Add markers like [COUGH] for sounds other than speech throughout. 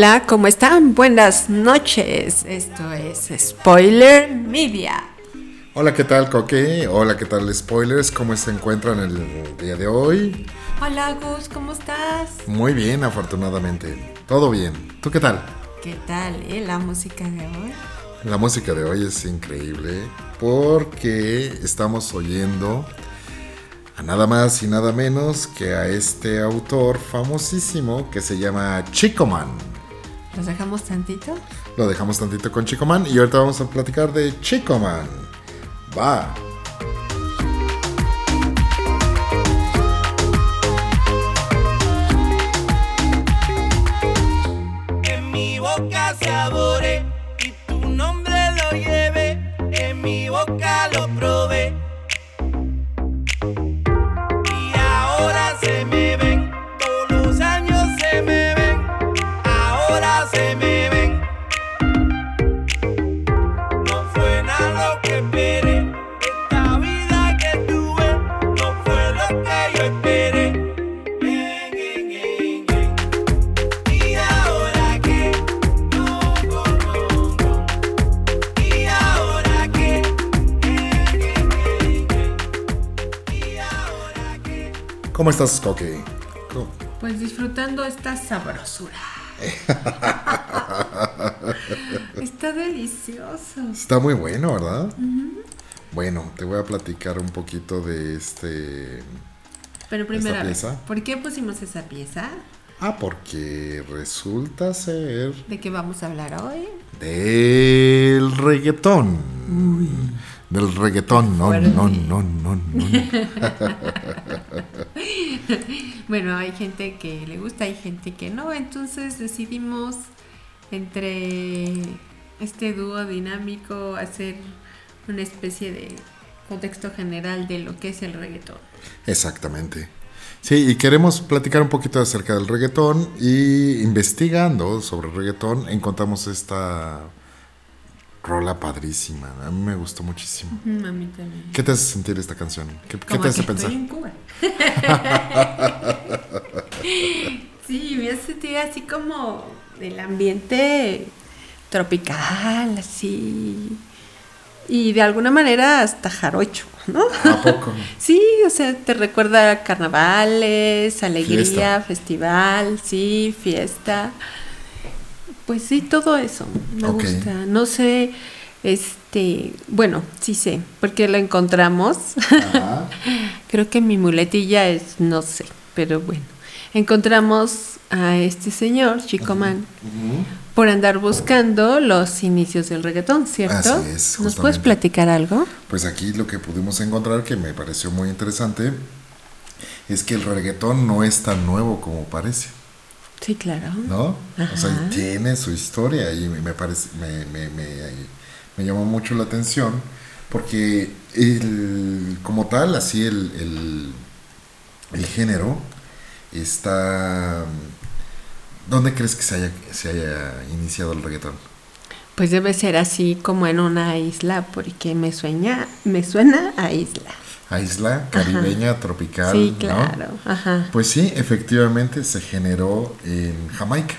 Hola, ¿cómo están? Buenas noches. Esto es Spoiler Media. Hola, ¿qué tal, Coque? Hola, ¿qué tal, spoilers? ¿Cómo se encuentran el día de hoy? Hola, Gus, ¿cómo estás? Muy bien, afortunadamente. Todo bien. ¿Tú qué tal? ¿Qué tal, eh? La música de hoy. La música de hoy es increíble porque estamos oyendo a nada más y nada menos que a este autor famosísimo que se llama Chico Man. ¿Los dejamos tantito? Lo dejamos tantito con Chico Man y ahorita vamos a platicar de Chico Man. Va. ¿Cómo estás, Coque? ¿Cómo? Pues disfrutando esta sabrosura. [LAUGHS] Está delicioso. Está muy bueno, ¿verdad? Bueno, te voy a platicar un poquito de este... Pero primero, pieza? ¿por qué pusimos esa pieza? Ah, porque resulta ser ¿De qué vamos a hablar hoy? Del reggaetón. Del reggaetón, no, no, no, no, no. [LAUGHS] Bueno, hay gente que le gusta, hay gente que no, entonces decidimos entre este dúo dinámico hacer una especie de contexto general de lo que es el reggaetón. Exactamente. Sí, y queremos platicar un poquito acerca del reggaetón y investigando sobre el reggaetón encontramos esta rola padrísima. A mí me gustó muchísimo. A mí también. ¿Qué te hace sentir esta canción? ¿Qué, te hace que pensar? estoy en Cuba. [LAUGHS] sí, me hace sentir así como el ambiente tropical, así. Y de alguna manera hasta jarocho, ¿no? ¿A poco? [LAUGHS] Sí, o sea, te recuerda a carnavales, alegría, Fiesta. festival, sí, fiesta. Pues sí, todo eso me gusta. No sé, este, bueno, sí sé, porque lo encontramos. Ajá. [LAUGHS] Creo que mi muletilla es no sé, pero bueno. Encontramos a este señor, Chico Man, por andar buscando los inicios del reggaetón, ¿cierto? Así es, ¿Nos puedes justamente. platicar algo? Pues aquí lo que pudimos encontrar, que me pareció muy interesante, es que el reggaetón no es tan nuevo como parece. Sí, claro. ¿no? O sea, tiene su historia y me parece, me, me, me- me llamó mucho la atención porque el, como tal, así el, el, el género está... ¿Dónde crees que se haya, se haya iniciado el reggaetón? Pues debe ser así como en una isla, porque me sueña, me suena a isla. A isla caribeña, tropical, sí, ¿no? claro. Ajá. Pues sí, efectivamente se generó en Jamaica.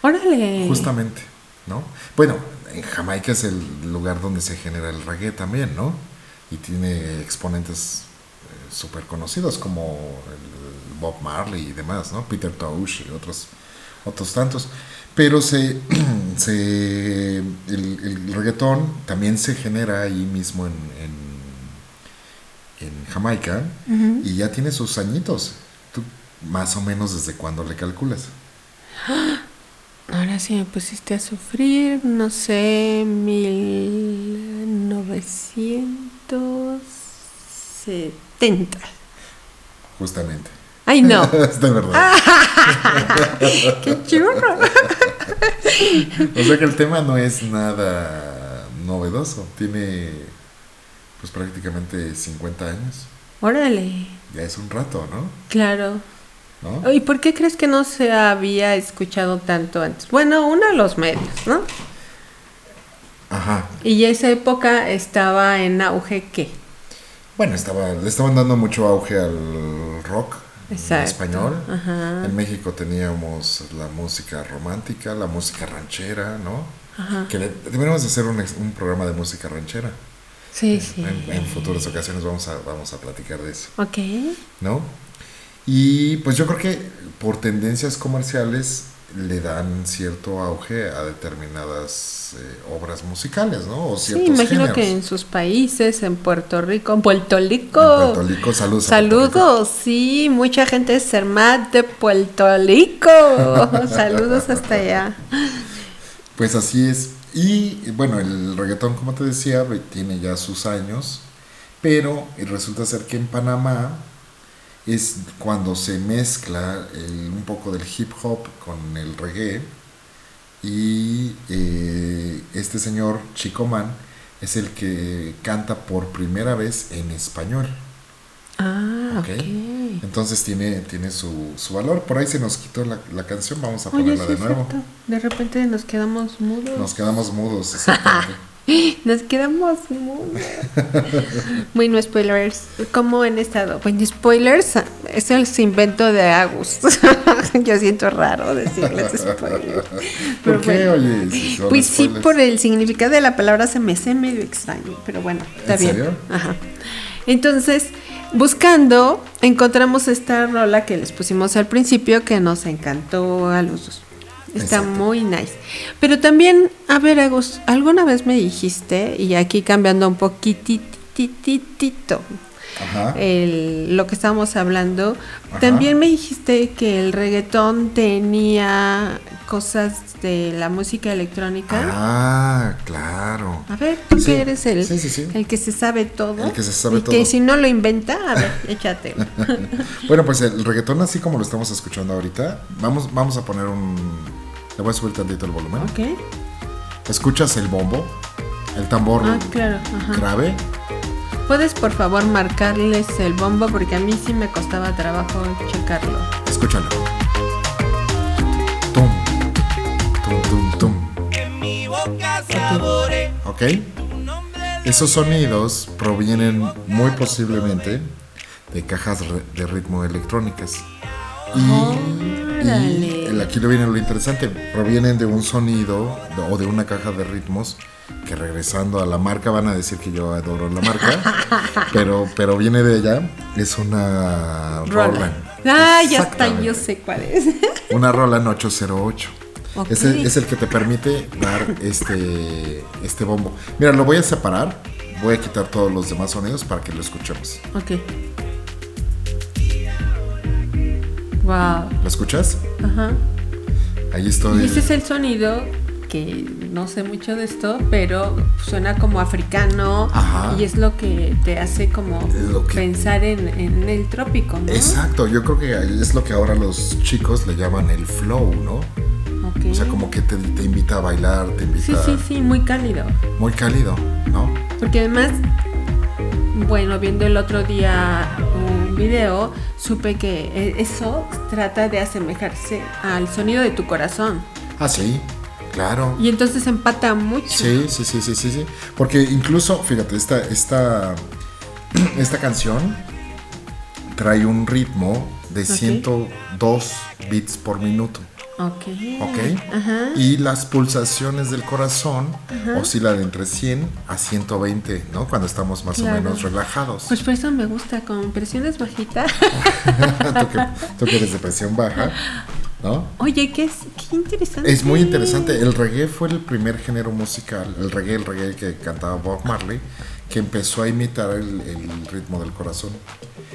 Órale. Justamente, ¿no? Bueno, en Jamaica es el lugar donde se genera el reggae también, ¿no? Y tiene exponentes súper conocidos como el Bob Marley y demás, ¿no? Peter Tosh y otros, otros tantos. Pero se, [CLEARS THROAT] se el, el reggaetón también se genera ahí mismo en, en, en Jamaica y ya tiene sus añitos. ¿Tú más o menos desde cuándo le calculas? [GASPS] Ahora sí me pusiste a sufrir, no sé, 1970. Justamente. Ay, no. [LAUGHS] es de verdad. [LAUGHS] ¡Qué churro! [LAUGHS] O sea que el tema no es nada novedoso. Tiene pues prácticamente 50 años. Órale. Ya es un rato, ¿no? Claro. ¿No? ¿Y por qué crees que no se había escuchado tanto antes? Bueno, uno, los medios, ¿no? Ajá. Y esa época estaba en auge, ¿qué? Bueno, estaba, le estaban dando mucho auge al rock Exacto. español. Ajá. En México teníamos la música romántica, la música ranchera, ¿no? Que le- deberíamos de hacer un, un programa de música ranchera. Sí, sí. En, en futuras ocasiones vamos a, vamos a platicar de eso, Ok. ¿no? Y pues yo creo que por tendencias comerciales le dan cierto auge a determinadas eh, obras musicales, ¿no? O Sí, imagino géneros. que en sus países, en Puerto Rico, en Puerto Rico. En Puerto Rico, saludos. Saludos, sí, mucha gente es hermana de Puerto Rico. [LAUGHS] Saludos hasta allá. Pues así es. Y bueno, el reggaetón, como te decía, tiene ya sus años, pero resulta ser que en Panamá es cuando se mezcla el- un poco del hip hop con el reggae y eh, este señor Chico Man es el que canta por primera vez en español. Ah, ¿ok? ok. Entonces tiene, tiene su, su valor. Por ahí se nos quitó la, la canción, vamos a Oye, ponerla sí de nuevo. cierto. De repente nos quedamos mudos. Nos quedamos mudos, exactamente. [LAUGHS] [GASPS] Nos quedamos mudos. [LAUGHS] bueno, spoilers. ¿Cómo han estado? Bueno, spoilers es el invento de Agus. [LAUGHS] Yo siento raro decirles spoilers. Pero ¿Por qué, bueno. oye? si Pues sí, spoilers? por el significado de la palabra se me hace medio extraño, pero bueno, está ¿En bien. serio? Ajá. Entonces, buscando, encontramos esta rola que les pusimos al principio que nos encantó a los dos. Está Exacto. muy nice. Pero también, a ver, Agus, alguna vez me dijiste, y aquí cambiando un poquitititito Ajá. El, lo que estábamos hablando, Ajá. también me dijiste que el reggaetón tenía cosas de la música electrónica. Ah, claro. A ver, tú Sí, que eres el, sí, sí, sí. el que se sabe todo. El que se sabe y todo. que si no lo inventa, a ver, [LAUGHS] échate. [LAUGHS] Bueno, pues el reggaetón así como lo estamos escuchando ahorita, vamos, vamos a poner un... Le voy a subir tantito el volumen. ¿Ok? Escuchas el bombo, el tambor Ah, claro. Grave. ¿Puedes por favor marcarles el bombo? Porque a mí sí me costaba trabajo checarlo. Escúchalo. Tum, tum, tum, tum. En mi boca sabores ¿Ok? Esos sonidos provienen muy posiblemente de cajas de ritmo electrónicas. Y, y el- aquí viene lo interesante, provienen de un sonido o de una caja de ritmos que regresando a la marca van a decir que yo adoro la marca, [LAUGHS] pero, pero viene de ella, es una Roland. Ah, ya está, yo sé cuál es. [LAUGHS] Una Roland 808. Ok. Ese es el que te permite dar este, este bombo. Mira, lo voy a separar. Voy a quitar todos los demás sonidos para que lo escuchemos. ok. Wow. ¿Lo escuchas? Ajá. Ahí Y estoy. ese es el sonido que no sé mucho de esto, pero suena como africano Ajá. y es lo que te hace como que- pensar en, en el trópico, ¿no? Exacto, yo creo que es lo que ahora los chicos le llaman el flow, ¿no? O sea, como que te, te invita a bailar, te invita. Sí, sí, sí, muy cálido. Muy cálido, ¿no? Porque además, bueno, viendo el otro día un video, supe que e- eso trata de asemejarse al sonido de tu corazón. Ah, sí, claro. Y entonces empata mucho. Sí, sí, sí, sí, sí, sí. Porque incluso, fíjate, esta, esta, [CLEARS THROAT] esta canción trae un ritmo de 102 bits por minuto. Ok. ¿Ok? Ajá. Y las pulsaciones del corazón oscilan entre 100 a 120, ¿no? Cuando estamos más Claro. o menos relajados. Pues por eso me gusta, con presiones bajitas. [LAUGHS] tú, que, tú que eres de presión baja, ¿no? Oye, qué, es, qué interesante. Es muy interesante. El reggae fue el primer género musical, el reggae, el reggae que cantaba Bob Marley, que empezó a imitar el, el ritmo del corazón.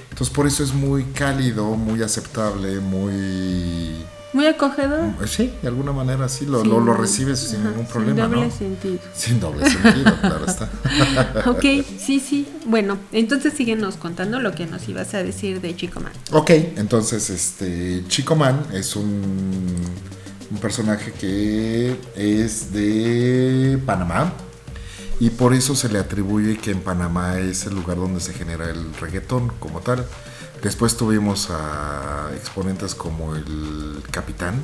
Entonces por eso es muy cálido, muy aceptable, muy... Muy acogedor. Sí, de alguna manera sí, lo, Sin- lo, lo recibes sin ajá, ningún sin problema, doble ¿no? sentido. Sin doble sentido, claro está. [LAUGHS] Ok, sí, sí. Bueno, entonces síguenos contando lo que nos ibas a decir de Chico Man. Ok, entonces este Chico Man es un, un personaje que es de Panamá y por eso se le atribuye que en Panamá es el lugar donde se genera el reggaetón como tal. Después tuvimos a exponentes como el capitán,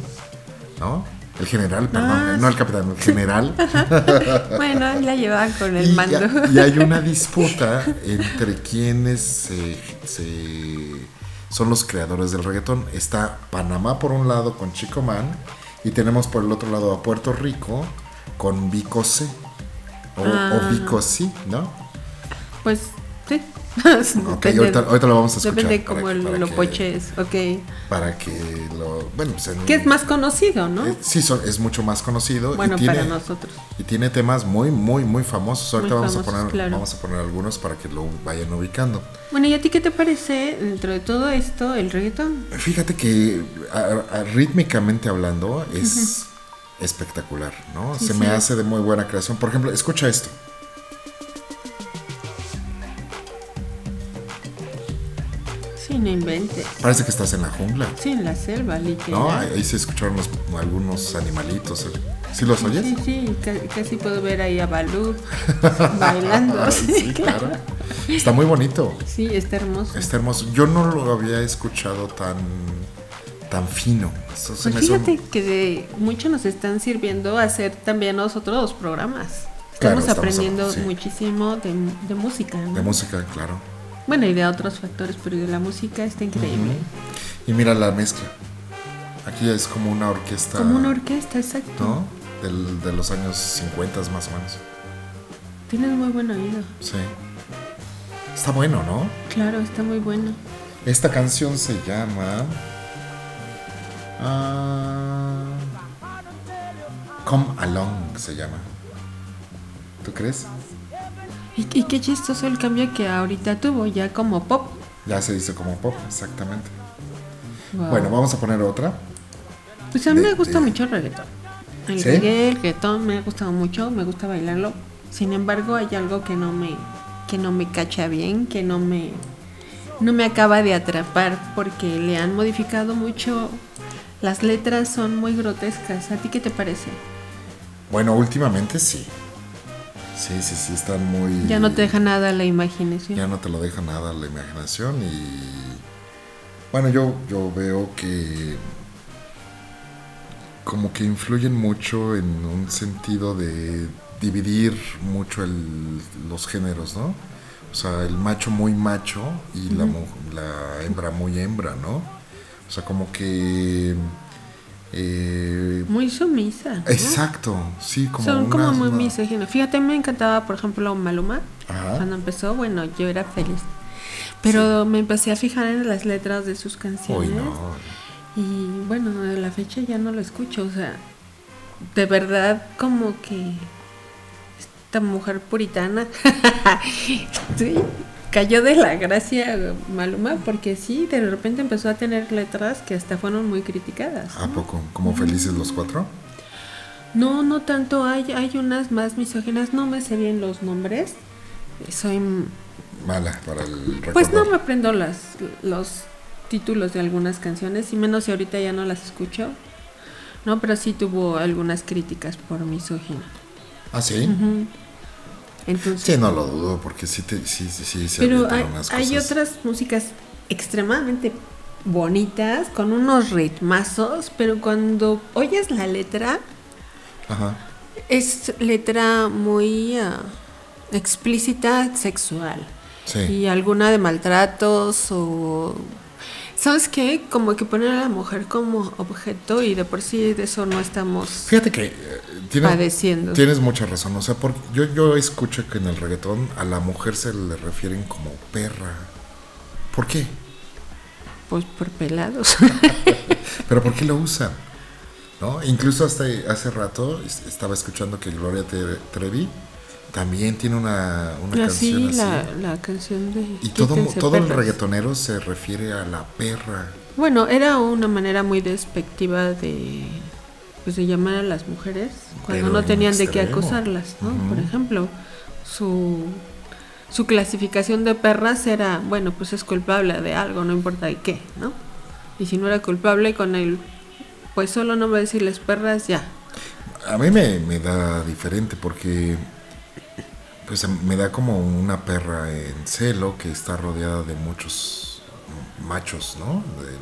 ¿no? El general, perdón, Ah, no el capitán, el general. [LAUGHS] Bueno, ahí la llevaban con el Y, mando. y hay una disputa entre quienes se, se son los creadores del reggaetón. Está Panamá por un lado con Chico Man y tenemos por el otro lado a Puerto Rico con Vico C. O, Ah. o Vico C, ¿no? Pues. [LAUGHS] Ok, ahorita, ahorita lo vamos a escuchar. Depende cómo que- el- lo que- poches. Ok. Para que lo. Bueno, pues Que es más conocido, ¿no? eh, sí, son- es mucho más conocido. bueno, y tiene, para nosotros. Y tiene temas muy, muy, muy famosos. Ahorita Muy vamos, famosos, a poner, claro. vamos a poner algunos para que lo vayan ubicando. Bueno, ¿y a ti qué te parece dentro de todo esto el reggaetón? Fíjate que a- a- rítmicamente hablando es espectacular, ¿no? Sí, Se sí. me hace de muy buena creación. Por ejemplo, escucha esto. No inventes. Parece que estás en la jungla, Sí, en la selva, literal. ¿no? Ahí se escucharon los- algunos animalitos. ¿Sí los oyes? Sí, sí, ca- casi puedo ver ahí a Balú [LAUGHS] bailando. sí, claro. Está muy bonito. Sí, está hermoso. Está hermoso. Yo no lo había escuchado tan, tan fino. Eso se Pues fíjate que de mucho nos están sirviendo a hacer también nosotros los programas. Claro, Estamos estamos aprendiendo hablando, sí. muchísimo de, de música. ¿no? De música, claro. Bueno, y de otros factores, pero de la música está increíble. Y mira la mezcla. Aquí es como una orquesta. Como una orquesta, exacto. ¿No? Del- de los años 50 más o menos. Tienes muy buen oído. Sí. Está bueno, ¿no? Claro, está muy bueno. Esta canción se llama. ah, Come Along se llama. ¿Tú crees? Y, y qué chistoso el cambio que ahorita tuvo, ya como pop. Ya se dice como pop, exactamente. Wow. Bueno, vamos a poner otra. Pues a mí de- me gusta de- mucho el reggaetón. El ¿Sí? reggaetón me ha gustado mucho, me gusta bailarlo. Sin embargo, hay algo que no me que no me cacha bien, que no me no me acaba de atrapar porque le han modificado mucho. Las letras son muy grotescas. ¿A ti qué te parece? Bueno, últimamente sí. Sí, sí, sí, están muy. Ya no te deja nada la imaginación. Ya no te lo deja nada la imaginación y. Bueno, yo, yo veo que. Como que influyen mucho en un sentido de dividir mucho el- los géneros, ¿no? O sea, el macho muy macho y la, mu- la hembra muy hembra, ¿no? O sea, como que. Eh, Muy sumisa. ¿no? exacto, sí, como. Son como muy una- misóginos. Fíjate, me encantaba, por ejemplo, Maluma. Ajá. Cuando empezó, bueno, yo era feliz. Pero me empecé a fijar en las letras de sus canciones. Uy, no. Y bueno, de la fecha ya no lo escucho. O sea, de verdad, como que esta mujer puritana [LAUGHS] sí, cayó de la gracia Maluma, porque sí, de repente empezó a tener letras que hasta fueron muy criticadas. ¿A poco? ¿Como felices los cuatro? No, no tanto. Hay, hay unas más misóginas. No me sé bien los nombres. Soy. Mala para el Pues no recordar. me aprendo las, los títulos de algunas canciones, y menos si ahorita ya no las escucho. No, pero sí tuvo algunas críticas por misógina. ¿Ah, sí? Ujú. Entonces. Sí, no lo dudo, porque sí, te, sí, sí, sí, se pero hay, unas hay cosas. otras músicas extremadamente bonitas, con unos ritmazos, pero cuando oyes la letra, Ajá. Es letra muy ah, explícita sexual. Sí. Y alguna de maltratos o... ¿Sabes qué? Como que poner a la mujer como objeto y de por sí de eso no estamos... Fíjate que eh, Padeciendo. tienes mucha razón. O sea, porque yo, yo escucho que en el reggaetón a la mujer se le refieren como perra. ¿Por qué? Pues por pelados. [LAUGHS] ¿Pero por qué lo usan? ¿No? Incluso hasta hace rato es- estaba escuchando que Gloria Tre- Trevi también tiene una, una canción así. la, la canción de... Y todo, todo el reggaetonero se refiere a la perra. Bueno, era una manera muy despectiva de... Pues de llamar a las mujeres cuando Pero no en tenían de qué acosarlas, ¿no? Por ejemplo, su, su clasificación de perras era, bueno, pues es culpable de algo, no importa de qué, ¿no? Y si no era culpable con él, pues solo no va a decirles perras, ya. A mí me, me da diferente porque pues me da como una perra en celo que está rodeada de muchos machos, ¿no? Del-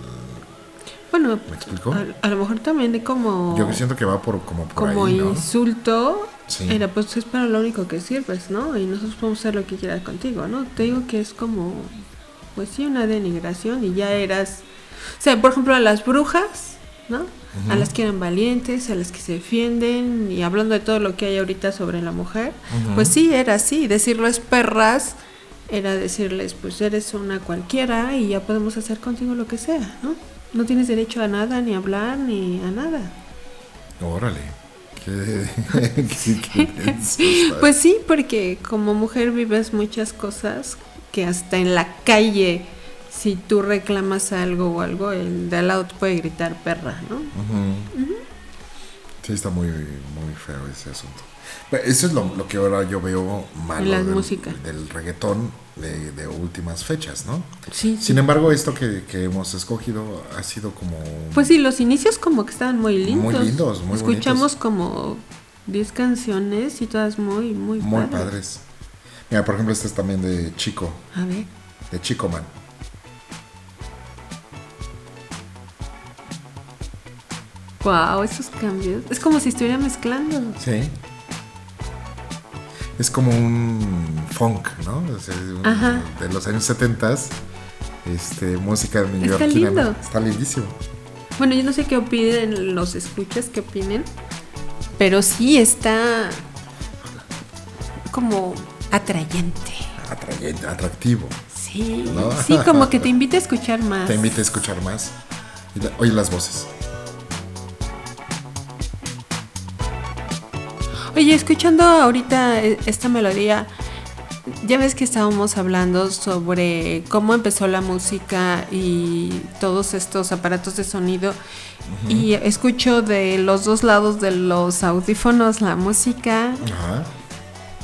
Bueno, ¿Me explico? a, a lo mejor también de como... Yo siento que va por como por como ahí, ¿no? insulto, Sí. era pues es para lo único que sirves, ¿no? Y nosotros podemos hacer lo que quieras contigo, ¿no? Te digo que es como pues sí, una denigración y ya eras, o sea, por ejemplo, a las brujas, ¿no? A las que eran valientes, a las que se defienden y hablando de todo lo que hay ahorita sobre la mujer, pues sí, era así, decirles perras era decirles, pues eres una cualquiera y ya podemos hacer contigo lo que sea, ¿no? No tienes derecho a nada, ni a hablar, ni a nada. Órale. Qué. [LAUGHS] [LAUGHS] Pues sí, porque como mujer vives muchas cosas que hasta en la calle, si tú reclamas algo o algo, el de al lado te puede gritar perra, ¿no? Ujú. Sí, está muy, muy feo ese asunto. Pero Eso es lo, lo que ahora yo veo malo la del, música. del reggaetón de, de últimas fechas, ¿no? Sí. Sin embargo, esto que, que hemos escogido ha sido como... Pues sí, los inicios como que estaban muy lindos. Muy lindos, muy Escuchamos bonitos. como 10 canciones y todas muy, muy, muy padres. padres. Mira, por ejemplo, este es también de Chico, A ver. de Chico Man. Wow, esos cambios. Es como si estuviera mezclando. Sí. Es como un funk, ¿no? Sea, un- Ajá. de los años 70 este, música Está neoyorquina. ¿no? lindo. Está lindísimo. Bueno, yo no sé qué opinen los escuchas, qué opinen. Pero sí está como atrayente. Atrayente, atractivo. Sí, ¿No? sí, como que te [LAUGHS] invita a escuchar más. Te invita a escuchar más. Oye las voces. Oye, escuchando ahorita eh, esta melodía, ya ves que estábamos hablando sobre cómo empezó la música y todos estos aparatos de sonido. Y escucho de los dos lados de los audífonos la música. Ajá.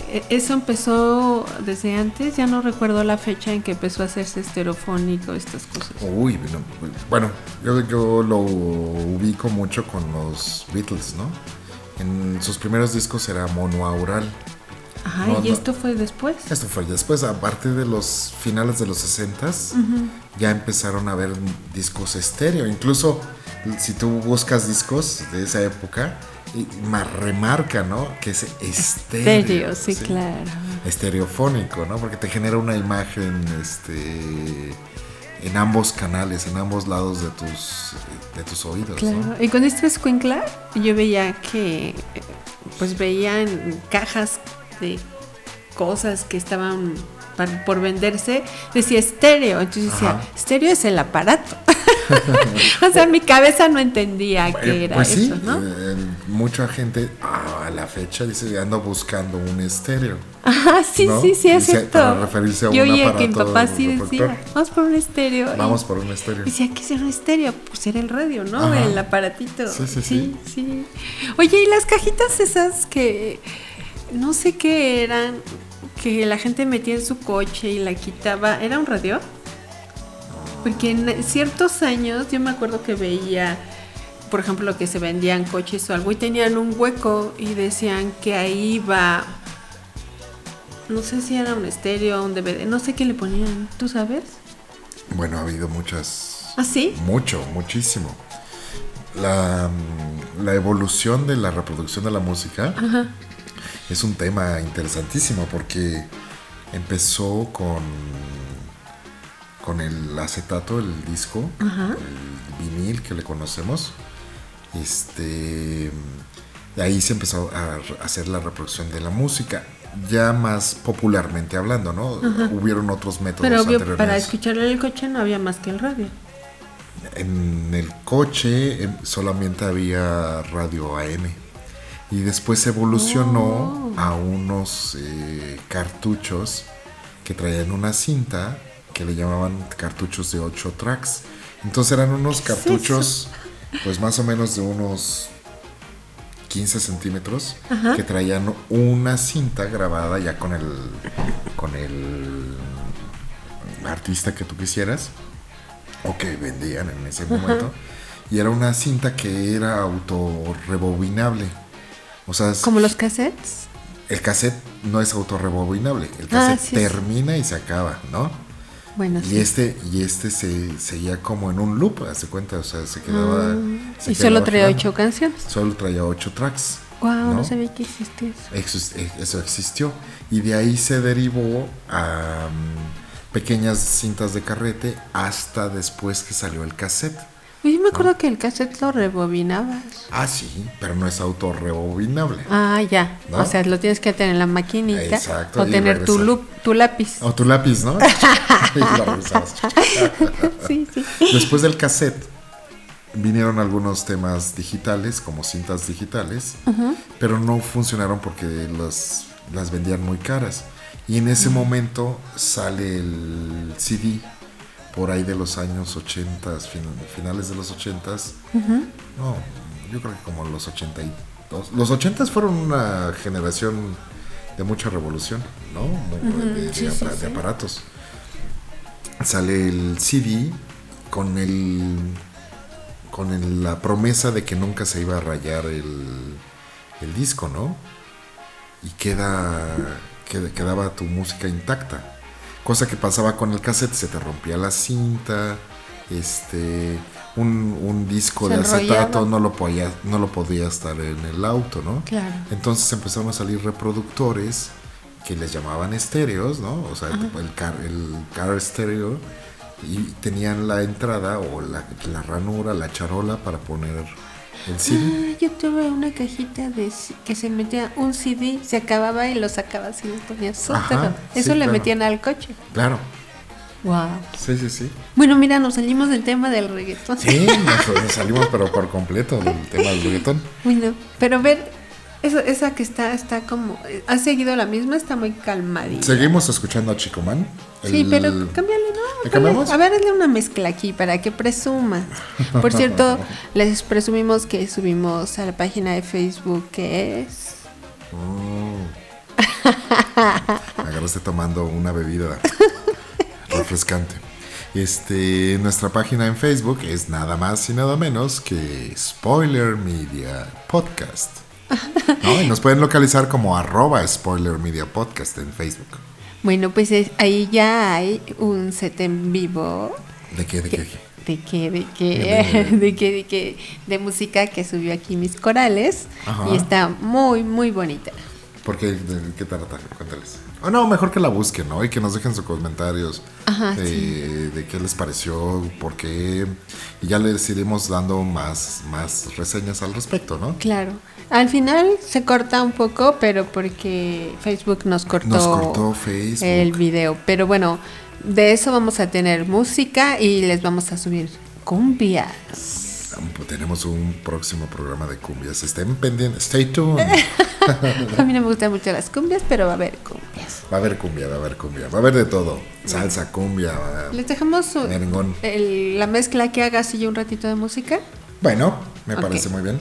E- Eso empezó desde antes, ya no recuerdo la fecha en que empezó a hacerse estereofónico, estas cosas. Uy, bueno, bueno, yo, yo lo ubico mucho con los Beatles, ¿no? En sus primeros discos era monoaural. Ajá, No, y no. esto fue después. Esto fue después, a partir de los finales de los 60s, ya empezaron a ver discos estéreo. Incluso si tú buscas discos de esa época, y más remarca, ¿no? Que es estéreo. Estéreo, sí, claro. Estereofónico, ¿no? Porque te genera una imagen, este en ambos canales, en ambos lados de tus de tus oídos, Claro. ¿no? Y con este escuincla, yo veía que, pues veían cajas de cosas que estaban por venderse, decía estéreo. Entonces decía, estéreo es el aparato. [LAUGHS] o sea, mi cabeza no entendía qué Eh, era pues sí, eso, ¿no? eh, mucha gente a la fecha dice ando buscando un estéreo. Ajá, sí, ¿no? sí, sí, es Dice, cierto. para referirse a Yo oía que mi papá sí reproductor. decía, vamos por un estéreo. Vamos por un estéreo. Decía, ¿qué es un estéreo? Pues era el radio, ¿no? Ajá. El aparatito. Sí, sí, sí, sí. Oye, ¿y las cajitas esas que no sé qué eran, que la gente metía en su coche y la quitaba, ¿era un radio? Porque en ciertos años yo me acuerdo que veía, por ejemplo, que se vendían coches o algo y tenían un hueco y decían que ahí iba, no sé si era un estéreo, un DVD, no sé qué le ponían, ¿tú sabes? Bueno, ha habido muchas ¿Ah, sí? Mucho, muchísimo. La, mm, la evolución de la reproducción de la música es un tema interesantísimo porque empezó con, con el acetato, el disco, el vinil que le conocemos. Este, ahí se empezó a hacer la reproducción de la música, ya más popularmente hablando, ¿no? Hubieron otros métodos Pero obvio, anteriores. para escucharlo en el coche no había más que el radio. En el coche em, solamente había radio AM y después evolucionó a unos eh, cartuchos que traían una cinta que le llamaban cartuchos de 8 tracks. Entonces eran unos ¿Qué es cartuchos pues más o menos de unos 15 centímetros que traían una cinta grabada ya con el con el artista que tú quisieras o que vendían en ese momento y era una cinta que era autorrebobinable o sea Como los cassettes. el cassette no es autorrebobinable el Ah, cassette sí. termina y se acaba no Bueno, y sí. este y este se seguía como en un loop hace cuenta o sea se quedaba se Ah, y solo quedaba traía girando. ocho canciones. solo traía ocho tracks Wow, no, ¿no? sabía que existía eso. Eh, eso existió y de ahí se derivó a mm, pequeñas cintas de carrete hasta después que salió el cassette. Oye, me acuerdo que el cassette lo rebobinabas. Ah, sí, pero no es autorrebobinable. Ah, ya. ¿No? O sea, lo tienes que tener en la maquinita. Exacto, o tener tu, lup- tu lápiz. O tu lápiz, ¿no? [LAUGHS] [LAUGHS] [LAUGHS] Sí, sí. Después del cassette vinieron algunos temas digitales, como cintas digitales, pero no funcionaron porque las, las vendían muy caras. Y en ese momento sale el CD por ahí de los años 80, fin- finales de los 80. No, yo creo que como los 82. Los 80 fueron una generación de mucha revolución, ¿no? De, de- sí, de sí, apara- de sí. aparatos. Sale el CD con el con el- la promesa de que nunca se iba a rayar el, el disco, ¿no? Y queda, queda- quedaba tu música intacta. Cosa que pasaba con el cassette, se te rompía la cinta, este, un, un disco Se de acetato no lo podía, no lo podía estar en el auto, ¿no? Claro. Entonces empezaron a salir reproductores que les llamaban estéreos, ¿no? O sea, el car, el car estéreo y tenían la entrada o la, la ranura, la charola para poner el CD. Ah, yo tuve una cajita de que se metía un CD, se acababa y lo sacabas y lo ponías súper. Ajá, rápido. sí, Eso le claro. metían al coche. Claro, Wow. sí, sí, sí. Bueno, mira, nos salimos del tema del reggaetón. Sí, nos, nos salimos pero por completo del tema del reggaetón. Bueno, pero ver, eso, esa que está, está como, ha seguido la misma, está muy calmadita. Seguimos escuchando a Chico Man. Sí, El- pero cámbiale, ¿no? ¿Le cambiamos? A ver, hazle una mezcla aquí para que presuma. Por cierto, [LAUGHS] les presumimos que subimos a la página de Facebook que es... Mm. Agarraste tomando una bebida [LAUGHS] refrescante. Este, nuestra página en Facebook es nada más y nada menos que Spoiler Media Podcast. ¿No? Y nos pueden localizar como arroba Spoiler Media Podcast en Facebook. Bueno, pues es- ahí ya hay un set en vivo. ¿De qué? ¿De qué? ¿De qué? ¿De qué? [LAUGHS] ¿De qué? ¿De qué? De música que subió aquí mis corales. Ajá. Y está muy, muy bonita. ¿Por qué? ¿De qué trata? Cuéntales. O no, mejor que la busquen, ¿no? Y que nos dejen sus comentarios Ajá, de, de qué les pareció, por qué. Y ya les iremos dando más, más reseñas al respecto, ¿no? Claro. Al final se corta un poco, pero porque Facebook nos cortó, Nos cortó Facebook. el video. Pero bueno, de eso vamos a tener música y les vamos a subir cumbias. Tenemos un próximo programa de cumbias. Estén pendientes. Stay tuned. [LAUGHS] A mí no me gustan mucho las cumbias, pero va a haber cumbias. Va a haber cumbia, va a haber cumbia. Va a haber de todo. Salsa, cumbia. Les dejamos el- la mezcla que haga así un ratito de música Bueno, me parece muy bien.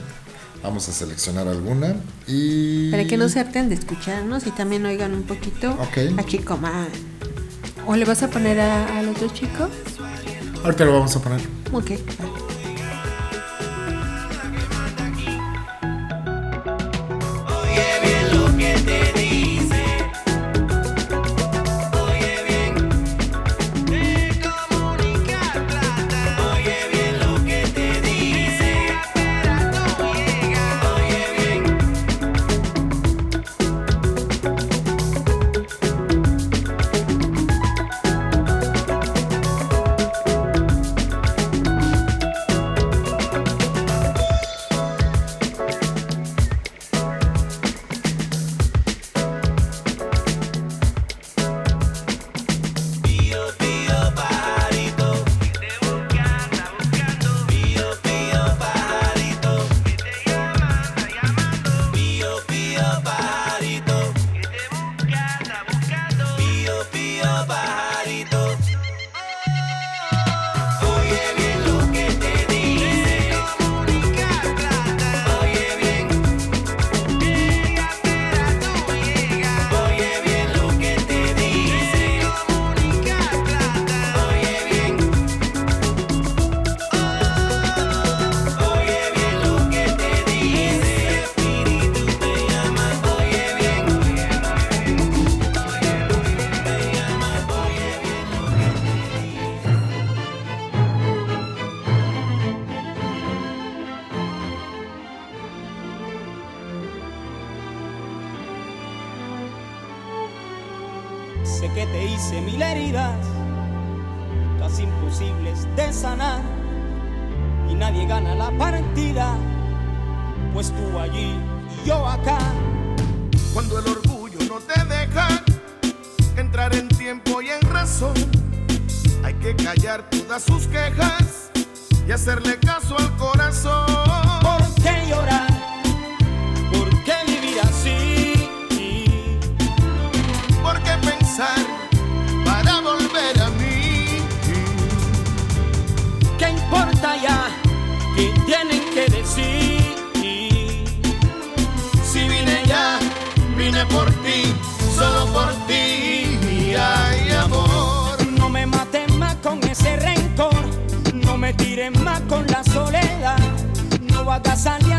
Vamos a seleccionar alguna y... para que no se harten de escucharnos y también oigan un poquito Ok. a Chico Man. ¿O le vas a poner a- al otro chico? Ahorita lo vamos a poner. Ok. Por ti, solo por ti. Ay, amor. No me mates más con ese rencor, no me tires más con la soledad, no hagas alianza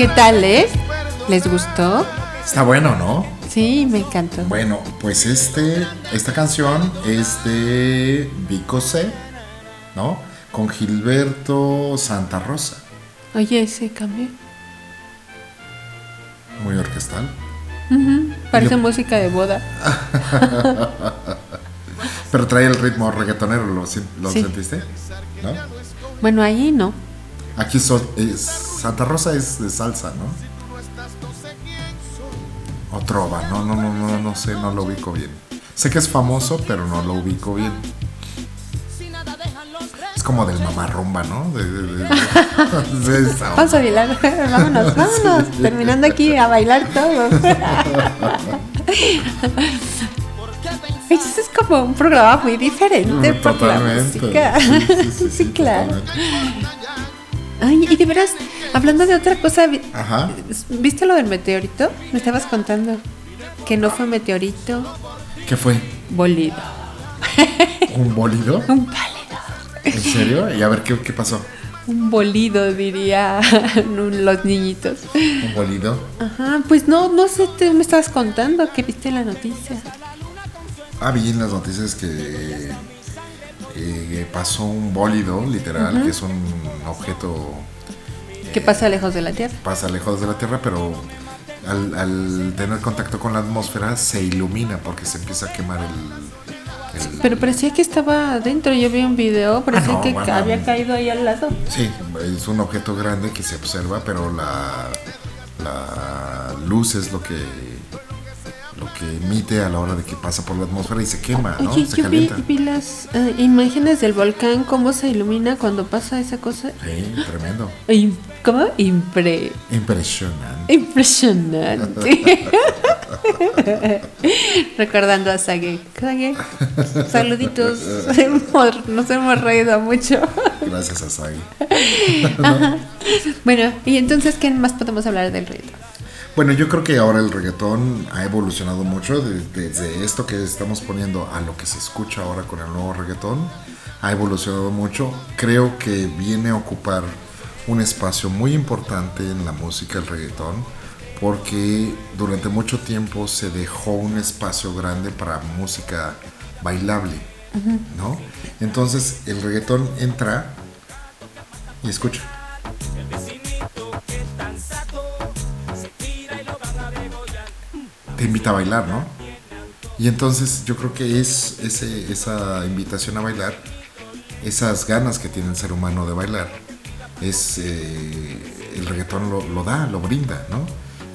¿Qué tal, eh? ¿Les gustó? Está bueno, ¿no? Sí, me encantó. Bueno, pues este, esta canción es de Vico C, ¿no? Con Gilberto Santa Rosa. Oye, ese cambio. Muy orquestal. Parece Yo- música de boda. [LAUGHS] Pero trae el ritmo reggaetonero, ¿lo, lo Sí. sentiste? ¿No? Bueno, ahí no. Aquí es- Santa Rosa es de salsa, ¿no? O trova, no, no, no, no, no sé, no lo ubico bien. Sé que es famoso, pero no lo ubico bien. Es como del mamarrumba, ¿no? De, de- de- Vamos a bailar. [LAUGHS] vámonos, vámonos. Terminando aquí a bailar todos. [LAUGHS] Eso es como un programa muy diferente por la Totalmente. música. Sí, sí, sí, Sí, [LAUGHS] sí, claro. totalmente. Ay, y de veras, hablando de otra cosa, Ajá. ¿viste lo del meteorito? Me estabas contando que no fue meteorito, ¿Qué fue? bolido. ¿Un bolido? [LAUGHS] Un pálido. ¿En serio? Y a ver, ¿qué, qué pasó? Un bolido, diría [LAUGHS] los niñitos. ¿Un bolido? Ajá, pues no, no sé, tú me estabas contando que viste la noticia. Ah, vi en las noticias que eh, pasó un bólido, literal, que es un objeto ¿Qué pasa lejos de la Tierra? pasa lejos de la Tierra, pero al, al tener contacto con la atmósfera se ilumina porque se empieza a quemar el... el- Pero parecía que estaba adentro. Yo vi un video, parecía Ah, no, que bueno. había caído ahí al lado. Sí, es un objeto grande que se observa, pero la, la luz es lo que que emite a la hora de que pasa por la atmósfera y se quema, ¿no? Oye, se yo vi, vi las eh, imágenes del volcán, cómo se ilumina cuando pasa esa cosa. Sí, tremendo. [GASPS] Im- ¿Cómo? Impre. Impresionante. Impresionante. [LAUGHS] Recordando a Sage. Sage, saluditos. Nos hemos reído mucho. Gracias a Sagi. [LAUGHS] Bueno, y entonces, ¿qué más podemos hablar del ritmo? Bueno, yo creo que ahora el reggaetón ha evolucionado mucho de- desde esto que estamos poniendo a lo que se escucha ahora con el nuevo reggaetón. Ha evolucionado mucho. Creo que viene a ocupar un espacio muy importante en la música el reggaetón porque durante mucho tiempo se dejó un espacio grande para música bailable, ¿no? Entonces el reggaetón entra y escucha. Te invita a bailar, ¿no? Y entonces yo creo que es ese, esa invitación a bailar, esas ganas que tiene el ser humano de bailar, es eh, el reggaetón lo, lo da, lo brinda, ¿no?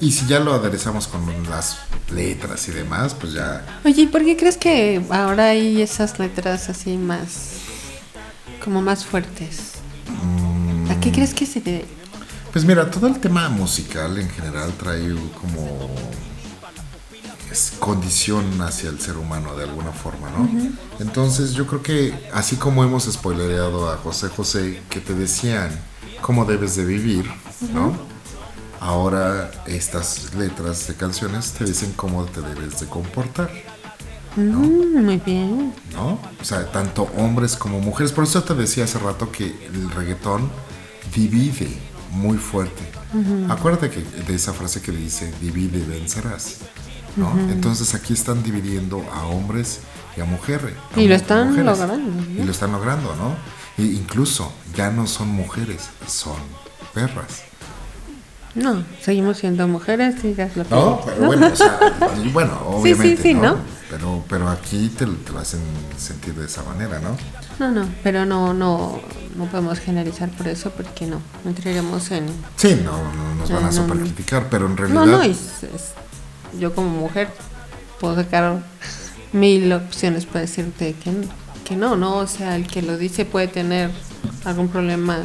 Y si ya lo aderezamos con las letras y demás, pues ya Oye, ¿y por qué crees que ahora hay esas letras así más, como más fuertes? ¿A qué crees que se debe? Pues mira, todo el tema musical en general trae como condición hacia el ser humano de alguna forma, ¿no? Entonces yo creo que así como hemos spoilereado a José José que te decían cómo debes de vivir, ¿no? ahora estas letras de canciones te dicen cómo te debes de comportar, Mm, muy bien. ¿no? O sea, tanto hombres como mujeres. Por eso te decía hace rato que el reggaetón divide muy fuerte. Acuérdate que de esa frase que dice divide y vencerás. ¿No? Entonces aquí están dividiendo a hombres y a mujeres. a Y lo están mujeres. logrando, ¿no? Y lo están logrando, ¿no? E incluso ya no son mujeres, son perras. No, seguimos siendo mujeres, digas lo que No, pero ¿no? bueno, o sea, [LAUGHS] bueno, Sí, sí, obviamente, sí, ¿no? ¿no? Pero, pero aquí te, te lo hacen sentir de esa manera, ¿no? No, no, pero no, no, no podemos generalizar por eso porque no, entraremos en... Sí, no, no nos van No, a no, super no. criticar, pero en realidad... No, no, es- es- yo como mujer puedo sacar mil opciones para decirte que, n- que no, ¿no? O sea, el que lo dice puede tener algún problema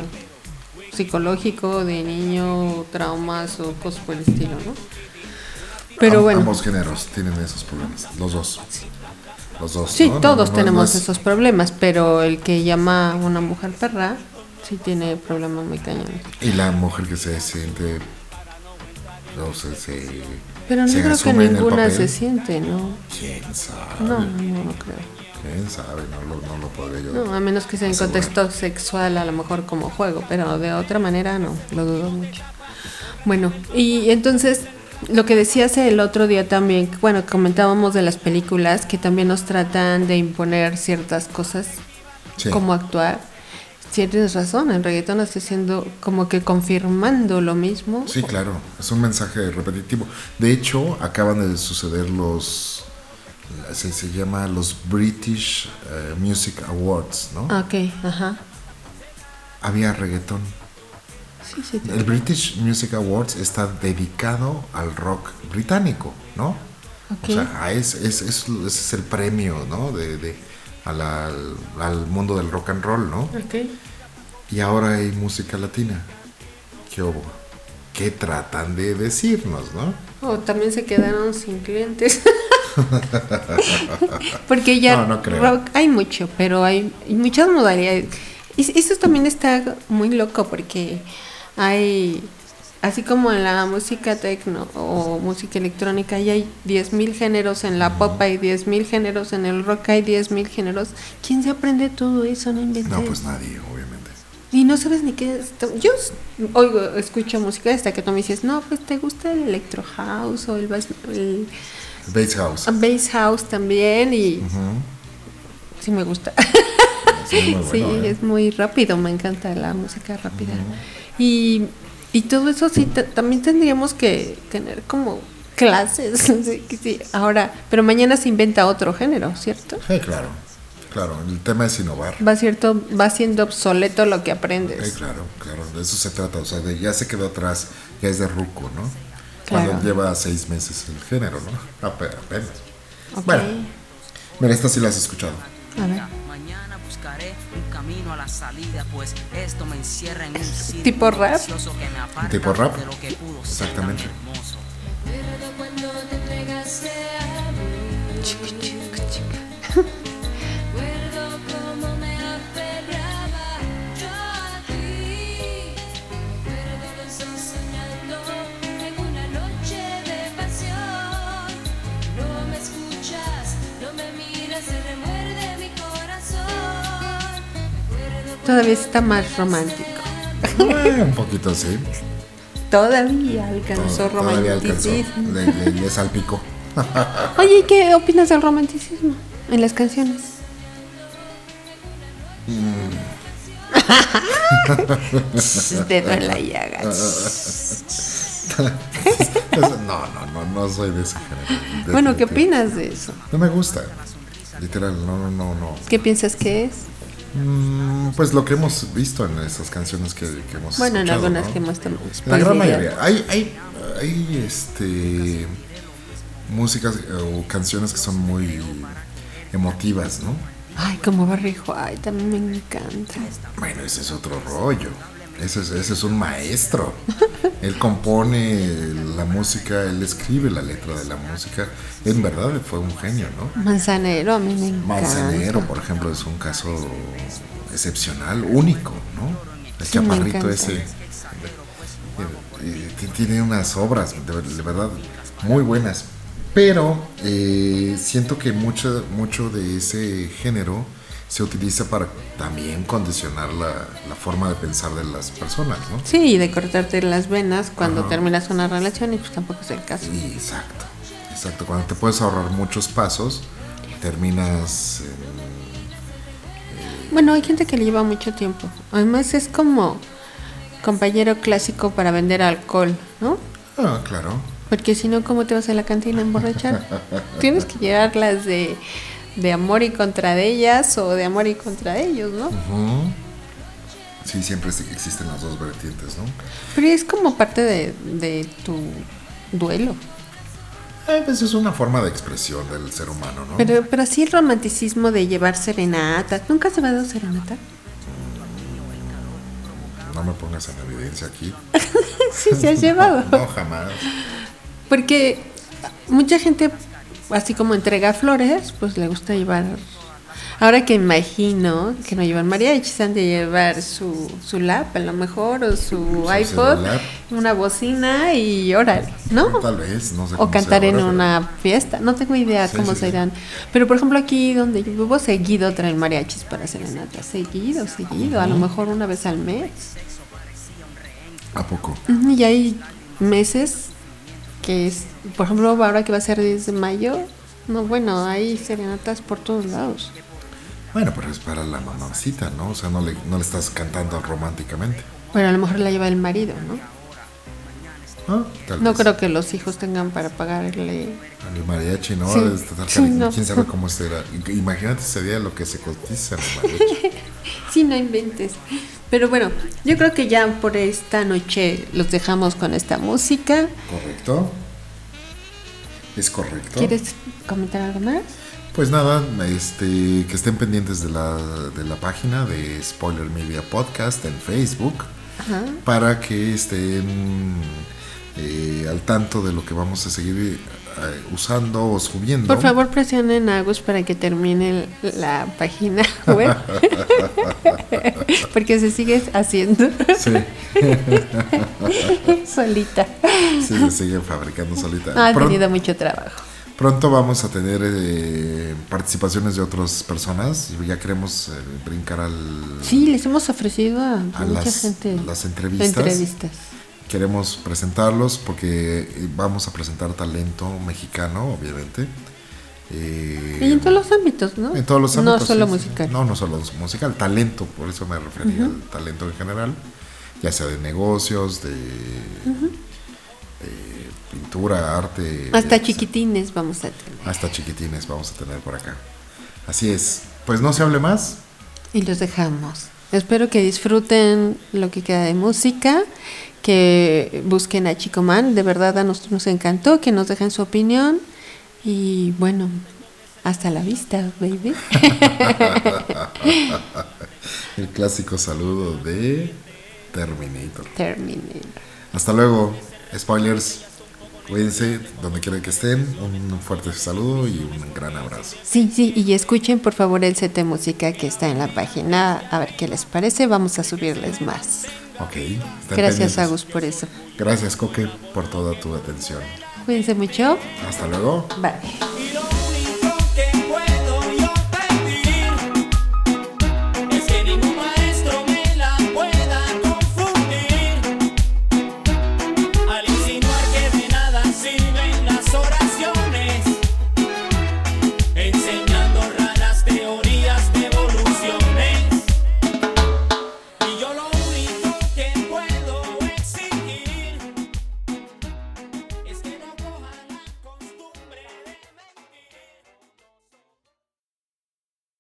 psicológico de niño, traumas o cosas por el estilo, ¿no? Pero Am- bueno. Ambos géneros tienen esos problemas, los dos. Los dos. Sí, ¿no? No, todos no, no, tenemos no es- esos problemas, pero el que llama a una mujer perra sí tiene problemas muy cañones. Y la mujer que se siente... O sea, se... Pero no se creo que ninguna se siente, ¿no? ¿Quién sabe? No, no, no creo. ¿Quién sabe? No lo, no lo podría yo... No, a menos que sea en asegurar. contexto sexual, a lo mejor como juego, pero de otra manera no, lo dudo mucho. Bueno, y entonces lo que decías el otro día también, bueno, comentábamos de las películas que también nos tratan de imponer ciertas cosas, Sí. cómo actuar. Sí, tienes razón, el reggaetón está haciendo como que confirmando lo mismo. Sí, claro, es un mensaje repetitivo. De hecho, acaban de suceder los, se, se llama los British eh, Music Awards, ¿no? Ah, Ok, ajá. Había reggaetón. Sí, sí. El British Music Awards está dedicado al rock británico, ¿no? Ok. O sea, es, es- es- ese es el premio, ¿no? De, de- a la- al, al mundo del rock and roll, ¿no? Ok. Y ahora hay música latina. ¿Qué hubo? ¿Qué tratan de decirnos, no? O también se quedaron sin clientes. [LAUGHS] Porque ya No, no creo. rock hay mucho, pero hay, hay muchas modalidades. Y eso también está muy loco porque hay, así como en la música techno o música electrónica, ya hay 10.000 géneros, en la pop hay 10.000 géneros, en el rock hay 10.000 géneros. ¿Quién se aprende todo eso? No inventes. No, pues nadie, obviamente. Y no sabes ni qué es. Yo oigo, escucho música hasta que tú me dices, no, pues te gusta el electro house o el, bass, el Bass House. bass house también y Ujú. sí me gusta. Sí, muy [LAUGHS] bueno, sí, ¿eh? es muy rápido, me encanta la música rápida. y, y todo eso sí, ta- también tendríamos que tener como clases. [LAUGHS] sí, sí. Ahora, pero mañana se inventa otro género, ¿cierto? Sí, claro. Claro, el tema es innovar. Va, cierto, va siendo obsoleto lo que Sí, aprendes. claro, claro, de eso se trata. O sea, de, ya se quedó atrás, ya es de ruco, ¿no? Claro. Cuando lleva seis meses el género, ¿no? Ape- Apenas. Ok. Bueno, mira, esta sí la has escuchado. A ver. Mañana buscaré un camino a la salida, pues esto me encierra en un círculo ¿Tipo rap? que me ¿Tipo rap? de lo que pudo ser Exactamente. tan hermoso. Todavía está más romántico. Eh, un poquito así. Todavía alcanzó Todavía alcanzó. romanticismo. Le, le- le salpicó. [LAUGHS] Oye, ¿y qué opinas del romanticismo en las canciones? [LAUGHS] Dedo en la llaga. No, no, no, no soy de ese género. Bueno, ¿qué opinas de eso? No me gusta. Literal, no, no, no, no. ¿Qué piensas que es? Mm, pues lo que hemos visto en esas canciones que, que hemos Bueno, en algunas ¿no? que hemos tomado. La gran mayoría. Hay, hay, hay este músicas eh, o canciones que son muy emotivas, ¿no? Ay, como Barrijo. Ay, también me encanta. Bueno, ese es otro rollo. Ese es, ese es un maestro. Él compone la música, él escribe la letra de la música. En verdad fue un genio, ¿no? Manzanero, a mí me encanta. Manzanero, por ejemplo, es un caso excepcional, único, ¿no? El Sí, chaparrito ese. Eh, t- tiene unas obras, de verdad, muy buenas. Pero eh, siento que mucho, mucho de ese género se utiliza para también condicionar la, la forma de pensar de las personas, ¿no? Sí, y de cortarte las venas cuando Ajá. terminas una relación y pues tampoco es el caso. Y exacto, exacto. Cuando te puedes ahorrar muchos pasos, terminas en- Bueno, hay gente que le lleva mucho tiempo. Además es como compañero clásico para vender alcohol, ¿no? Ah, claro. Porque si no, ¿cómo te vas a la cantina a emborrachar? [LAUGHS] Tienes que llevarlas de, de amor y contra de ellas o de amor y contra ellos, ¿no? Sí, siempre existen las dos vertientes, ¿no? Pero es como parte de, de tu duelo. Eh, pues es una forma de expresión del ser humano, ¿no? Pero, pero así el romanticismo de llevar serenatas. ¿Nunca has llevado serenata? No me pongas en evidencia aquí. [LAUGHS] sí, se has llevado. [LAUGHS] No, jamás. Porque mucha gente, así como entrega flores, pues le gusta llevar. Ahora que imagino que no llevan mariachis, han de llevar su, su lap a lo mejor, o su, iPod, celular. una bocina y órale, ¿no? Tal vez, no sé O cómo sea cantar en ahora, pero- una fiesta, no tengo idea Sí, cómo sí, se sí. irán. Pero por ejemplo aquí donde yo vivo, seguido traen mariachis para serenata, seguido, seguido, a lo mejor una vez al mes. ¿A poco? Y hay meses que es, por ejemplo, ahora que va a ser 10 de mayo, no, bueno, hay serenatas por todos lados. Bueno, pero es para la mamacita, ¿no? O sea, no le, no le estás cantando románticamente. Pero a lo mejor la lleva el marido, ¿no? ¿no? Tal No vez. creo que los hijos tengan para pagarle. El mariachi, ¿no? Sí. No. ¿Quién sabe cómo será? Imagínate ese día lo que se cotiza el mariachi. [LAUGHS] Sí, no inventes. Pero bueno, yo creo que ya por esta noche los dejamos con esta música. ¿Correcto? ¿Es correcto? ¿Quieres comentar algo más? Pues nada, este, que estén pendientes de la, de la página de Spoiler Media Podcast en Facebook Ajá. para que estén eh, al tanto de lo que vamos a seguir usando o subiendo. Por favor, presionen a Agus para que termine la página [LAUGHS] web. Porque se sigue haciendo Sí, [LAUGHS] solita. sí, se sigue fabricando solita. Ha Pron- tenido mucho trabajo. Pronto vamos a tener eh, participaciones de otras personas. Ya queremos eh, brincar al, Sí, les hemos ofrecido a, a mucha las, gente las entrevistas. entrevistas. Queremos presentarlos porque vamos a presentar talento mexicano, obviamente. Eh, Y en todos los ámbitos, ¿no? en todos los No ámbitos, solo sí, sí. musical. No, no solo musical, talento, por eso me refería al talento en general, ya sea de negocios, de, de pintura, arte. Hasta de- chiquitines vamos a tener. Hasta chiquitines vamos a tener por acá. Así es. Pues no se hable más. Y los dejamos. Espero que disfruten lo que queda de música, que busquen a Chico Man. De verdad a nosotros nos encantó, que nos dejen su opinión. Y bueno, hasta la vista, baby. [LAUGHS] El clásico saludo de Terminator. Termine. Hasta luego. Spoilers. Cuídense donde quiera que estén. Un fuerte saludo y un gran abrazo. Sí, sí, y escuchen por favor el CT Música que está en la página, a ver qué les parece, vamos a subirles más. Ok. Gracias. Agus por eso. Gracias, Coque, por toda tu atención. Cuídense mucho. Hasta luego. Bye.